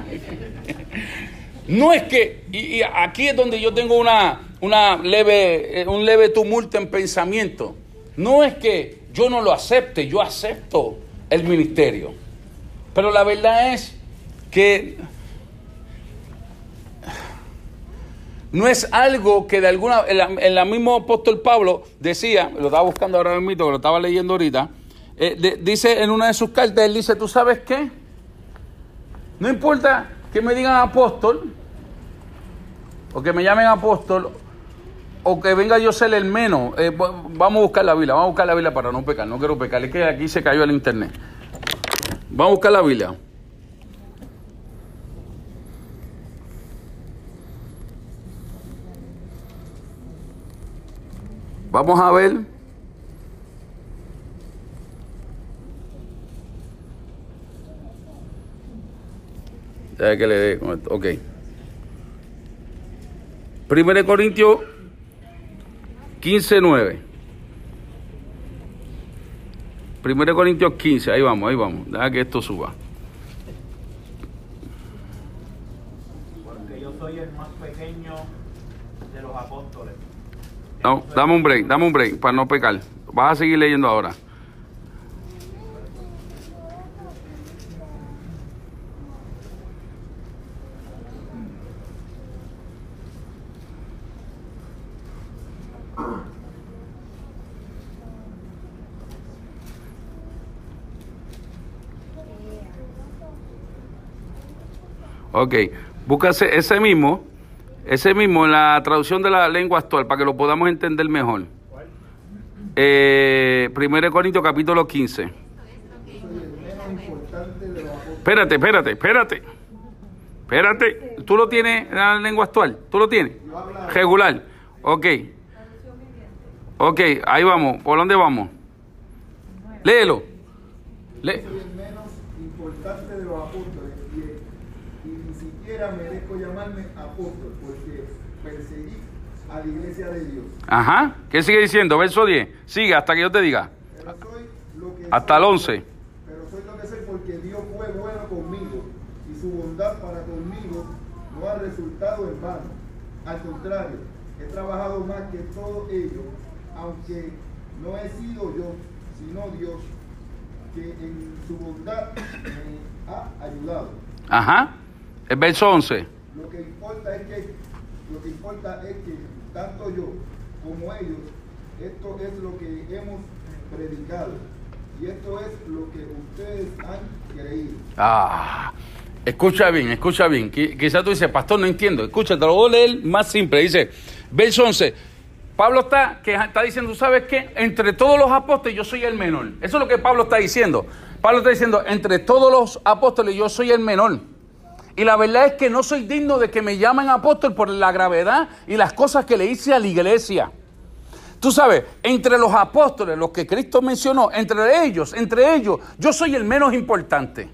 No es que, y, y aquí es donde yo tengo una, una leve, eh, un leve tumulto en pensamiento. No es que yo no lo acepte, yo acepto el ministerio. Pero la verdad es que no es algo que de alguna el, el mismo apóstol Pablo decía, lo estaba buscando ahora mismo, lo estaba leyendo ahorita, eh, dice en una de sus cartas, él dice, ¿tú sabes qué? No importa que me digan apóstol, o que me llamen apóstol, o que venga yo ser el menos. Eh, va- vamos a buscar la Biblia, vamos a buscar la Biblia para no pecar, no quiero pecar, es que aquí se cayó el internet. Vamos a buscar la Biblia. Vamos a ver. Ya que le dé. Ok. Primero de Corintios 15, 9. Primero de Corintios 15, ahí vamos, ahí vamos. Deja que esto suba. Porque yo soy el más pequeño de los apóstoles. No, dame un break, dame un break para no pecar. Vas a seguir leyendo ahora. Ok, búscase ese mismo, ese mismo en la traducción de la lengua actual para que lo podamos entender mejor. Eh, 1 Corintios capítulo 15. Espérate, espérate, espérate. Espérate. ¿Tú lo tienes en la lengua actual? ¿Tú lo tienes? Regular. Ok. Ok, ahí vamos. ¿Por dónde vamos? Léelo. Lé- soy el menos importante de los apóstoles y, y ni siquiera merezco llamarme apóstol porque perseguí a la iglesia de Dios. Ajá. ¿Qué sigue diciendo? Verso 10. Sigue hasta que yo te diga. Pero soy lo que Hasta el soy- 11. Pero soy lo que soy porque Dios fue bueno conmigo y su bondad para conmigo no ha resultado en vano. Al contrario, he trabajado más que todos ellos, aunque no he sido yo, sino Dios, que en su bondad me ha ayudado. Ajá. El verso 11. Lo que importa es que lo que importa es que tanto yo como ellos, esto es lo que hemos predicado y esto es lo que ustedes han creído. Ah, escucha bien, escucha bien. Qui- Quizás tú dices, pastor, no entiendo. Escucha, te lo voy a leer más simple. Dice, verso 11. Pablo está, que está diciendo, ¿tú sabes qué? Entre todos los apóstoles yo soy el menor. Eso es lo que Pablo está diciendo. Pablo está diciendo, entre todos los apóstoles yo soy el menor. Y la verdad es que no soy digno de que me llamen apóstol por la gravedad y las cosas que le hice a la iglesia. Tú sabes, entre los apóstoles, los que Cristo mencionó, entre ellos, entre ellos, yo soy el menos importante.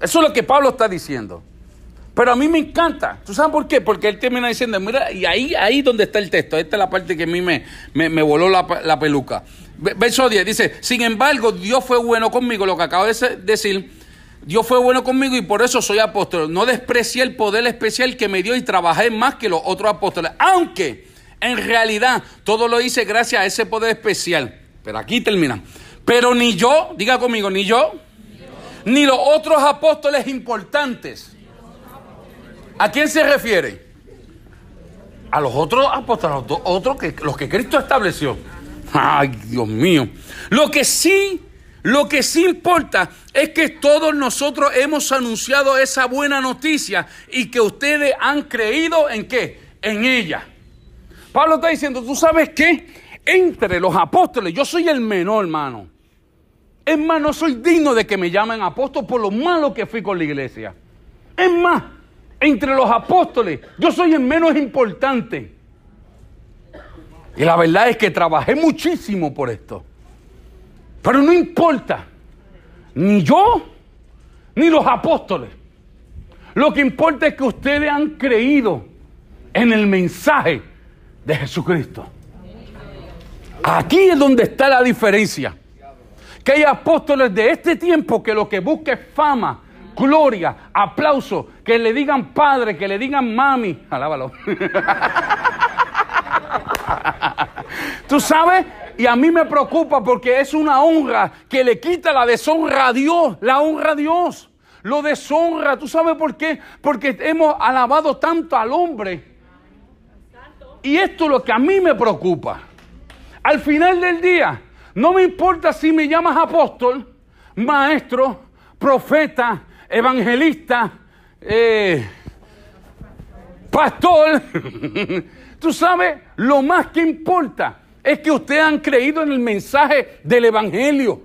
Eso es lo que Pablo está diciendo. Pero a mí me encanta. ¿Tú sabes por qué? Porque él termina diciendo, mira, y ahí, ahí donde está el texto. Esta es la parte que a mí me, me, me voló la, la peluca. Ve- Verso 10 dice, sin embargo, Dios fue bueno conmigo, lo que acabo de decir. Dios fue bueno conmigo y por eso soy apóstol. No desprecié el poder especial que me dio y trabajé más que los otros apóstoles. Aunque en realidad todo lo hice gracias a ese poder especial. Pero aquí termina. Pero ni yo, diga conmigo, ni yo, ni los otros apóstoles importantes. ¿A quién se refiere? A los otros apóstoles, los otros que, los que Cristo estableció. Ay, Dios mío. Lo que sí, lo que sí importa es que todos nosotros hemos anunciado esa buena noticia y que ustedes han creído en qué? En ella. Pablo está diciendo, ¿tú sabes qué? Entre los apóstoles, yo soy el menor, hermano. Es más, no soy digno de que me llamen apóstol por lo malo que fui con la iglesia. Es más, entre los apóstoles, yo soy el menos importante. Y la verdad es que trabajé muchísimo por esto. Pero no importa, ni yo, ni los apóstoles. Lo que importa es que ustedes han creído en el mensaje de Jesucristo. Aquí es donde está la diferencia. Que hay apóstoles de este tiempo que lo que busca es fama, gloria, aplauso, que le digan padre, que le digan mami. Alábalo. (laughs) Tú sabes, y a mí me preocupa porque es una honra que le quita la deshonra a Dios, la honra a Dios. Lo deshonra, ¿tú sabes por qué? Porque hemos alabado tanto al hombre. Y esto es lo que a mí me preocupa. Al final del día, no me importa si me llamas apóstol, maestro, profeta, evangelista, eh, pastor. (laughs) Tú sabes, lo más que importa es que ustedes han creído en el mensaje del evangelio.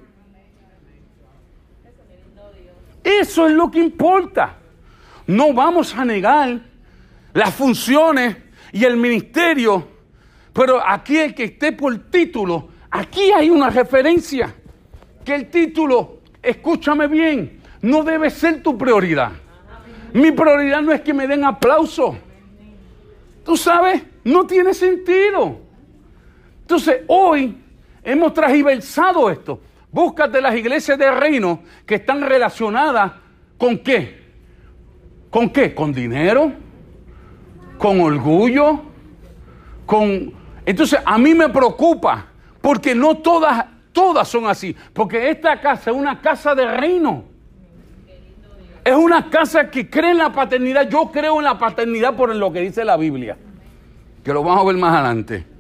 Eso es lo que importa. No vamos a negar las funciones y el ministerio, pero aquí el que esté por título, aquí hay una referencia. Que el título, escúchame bien, no debe ser tu prioridad. Mi prioridad no es que me den aplauso. Tú sabes, no tiene sentido. Entonces, hoy hemos transversado esto. Búscate las iglesias de reino que están relacionadas con qué? ¿Con qué? Con dinero, con orgullo, con... Entonces, a mí me preocupa, porque no todas, todas son así. Porque esta casa es una casa de reino. Es una casa que cree en la paternidad. Yo creo en la paternidad por lo que dice la Biblia. Que lo vamos a ver más adelante.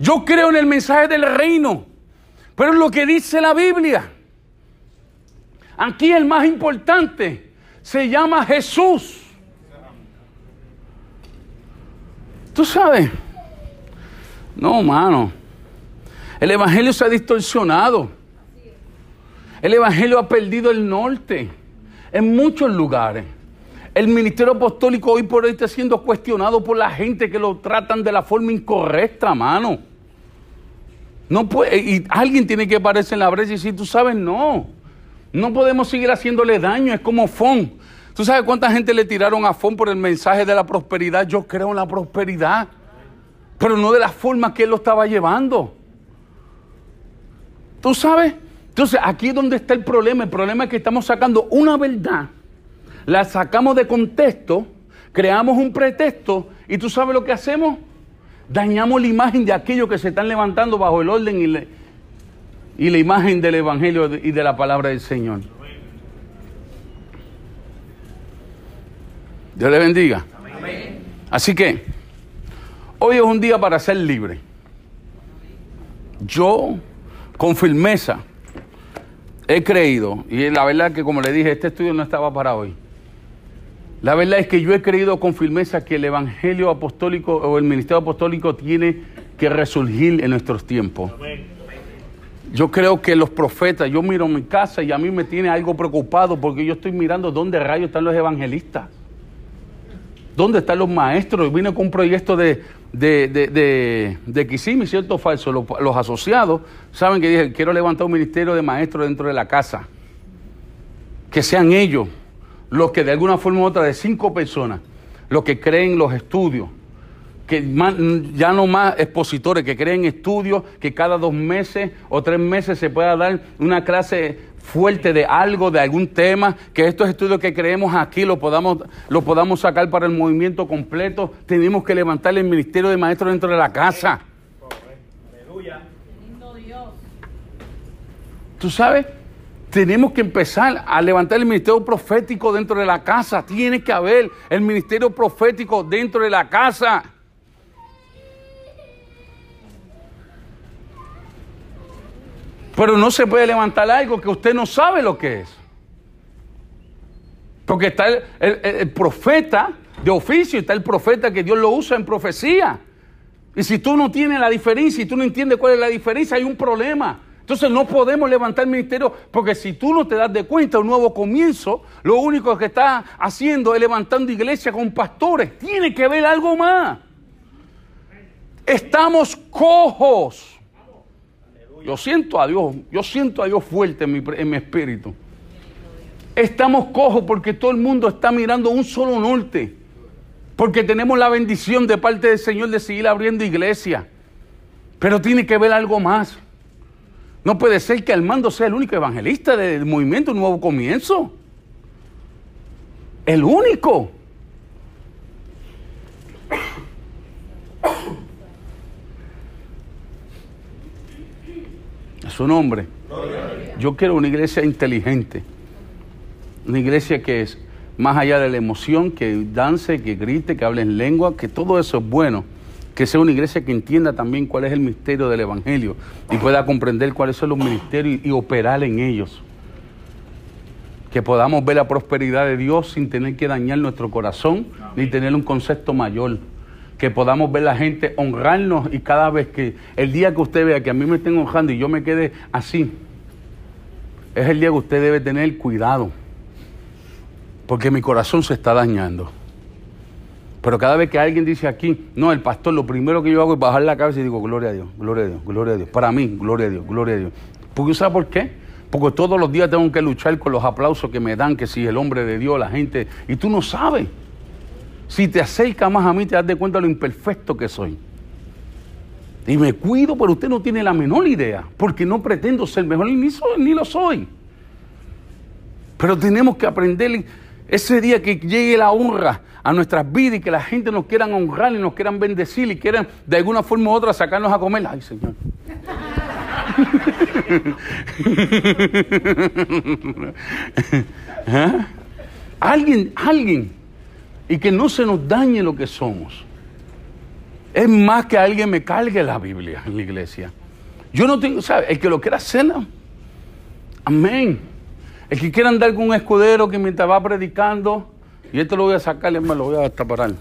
Yo creo en el mensaje del reino, pero lo que dice la Biblia. Aquí el más importante se llama Jesús. Tú sabes, no, mano, el Evangelio se ha distorsionado. El Evangelio ha perdido el norte en muchos lugares. El ministerio apostólico hoy por hoy está siendo cuestionado por la gente que lo tratan de la forma incorrecta, mano. No puede, y alguien tiene que aparecer en la brecha y decir, tú sabes, no. No podemos seguir haciéndole daño, es como FON. ¿Tú sabes cuánta gente le tiraron a FON por el mensaje de la prosperidad? Yo creo en la prosperidad, pero no de la forma que él lo estaba llevando. ¿Tú sabes? Entonces, aquí es donde está el problema. El problema es que estamos sacando una verdad, la sacamos de contexto, creamos un pretexto y tú sabes lo que hacemos. Dañamos la imagen de aquellos que se están levantando bajo el orden y, le- y la imagen del Evangelio y de la palabra del Señor. Dios le bendiga. Así que, hoy es un día para ser libre. Yo, con firmeza, he creído, y la verdad que como le dije, este estudio no estaba para hoy. La verdad es que yo he creído con firmeza que el Evangelio apostólico o el ministerio apostólico tiene que resurgir en nuestros tiempos. Yo creo que los profetas, yo miro mi casa y a mí me tiene algo preocupado porque yo estoy mirando dónde rayos están los evangelistas. ¿Dónde están los maestros? Vine con un proyecto de, de, de, de, de Kissimmee, ¿cierto o falso? Los, los asociados saben que dije, quiero levantar un ministerio de maestros dentro de la casa. Que sean ellos los que de alguna forma u otra, de cinco personas, los que creen los estudios, que más- ya no más expositores, que creen estudios, que cada dos meses o tres meses se pueda dar una clase fuerte de algo, de algún tema, que estos estudios que creemos aquí lo podamos, lo podamos sacar para el movimiento completo. Tenemos que levantar el ministerio de maestros dentro de la casa. Aleluya. ¿Tú sabes? Tenemos que empezar a levantar el ministerio profético dentro de la casa. Tiene que haber el ministerio profético dentro de la casa. Pero no se puede levantar algo que usted no sabe lo que es. Porque está el, profeta de oficio, está el profeta que Dios lo usa en profecía. Y si tú no tienes la diferencia y tú no entiendes cuál es la diferencia, hay un problema. Entonces no podemos levantar ministerio porque si tú no te das de cuenta, un nuevo comienzo, lo único que está haciendo es levantando iglesia con pastores. Tiene que ver algo más. Estamos cojos. Yo siento a Dios, yo siento a Dios fuerte en mi, en mi espíritu. Estamos cojos porque todo el mundo está mirando un solo norte. Porque tenemos la bendición de parte del Señor de seguir abriendo iglesia. Pero tiene que ver algo más. No puede ser que Armando sea el único evangelista del movimiento Nuevo Comienzo. El único. A su nombre. Yo quiero una iglesia inteligente. Una iglesia que es más allá de la emoción, que dance, que grite, que hable en lengua, que todo eso es bueno. Que sea una iglesia que entienda también cuál es el misterio del Evangelio y pueda comprender cuáles son los ministerios y, y operar en ellos. Que podamos ver la prosperidad de Dios sin tener que dañar nuestro corazón ni tener un concepto mayor. Que podamos ver la gente honrarnos y cada vez que el día que usted vea que a mí me estén honrando y yo me quede así, es el día que usted debe tener cuidado porque mi corazón se está dañando. Pero cada vez que alguien dice aquí, no, el pastor, lo primero que yo hago es bajar la cabeza y digo, gloria a Dios, gloria a Dios, gloria a Dios. Para mí, gloria a Dios, gloria a Dios. Porque ¿sabe por qué? Porque todos los días tengo que luchar con los aplausos que me dan, que si el hombre de Dios, la gente, y tú no sabes. Si te acercas más a mí, te das de cuenta lo imperfecto que soy. Y me cuido, pero usted no tiene la menor idea, porque no pretendo ser mejor, ni, ni lo soy. Pero tenemos que aprender ese día que llegue la honra a nuestras vidas y que la gente nos quieran honrar y nos quieran bendecir y quieran de alguna forma u otra sacarnos a comer. Ay, Señor. (laughs) ¿Ah? Alguien, alguien. Y que no se nos dañe lo que somos. Es más que alguien me cargue la Biblia en la iglesia. Yo no tengo, ¿sabe? El que lo quiera hacer, amén. El que quiera andar con un escudero que mientras va predicando, y esto lo voy a sacar me lo voy a taparar.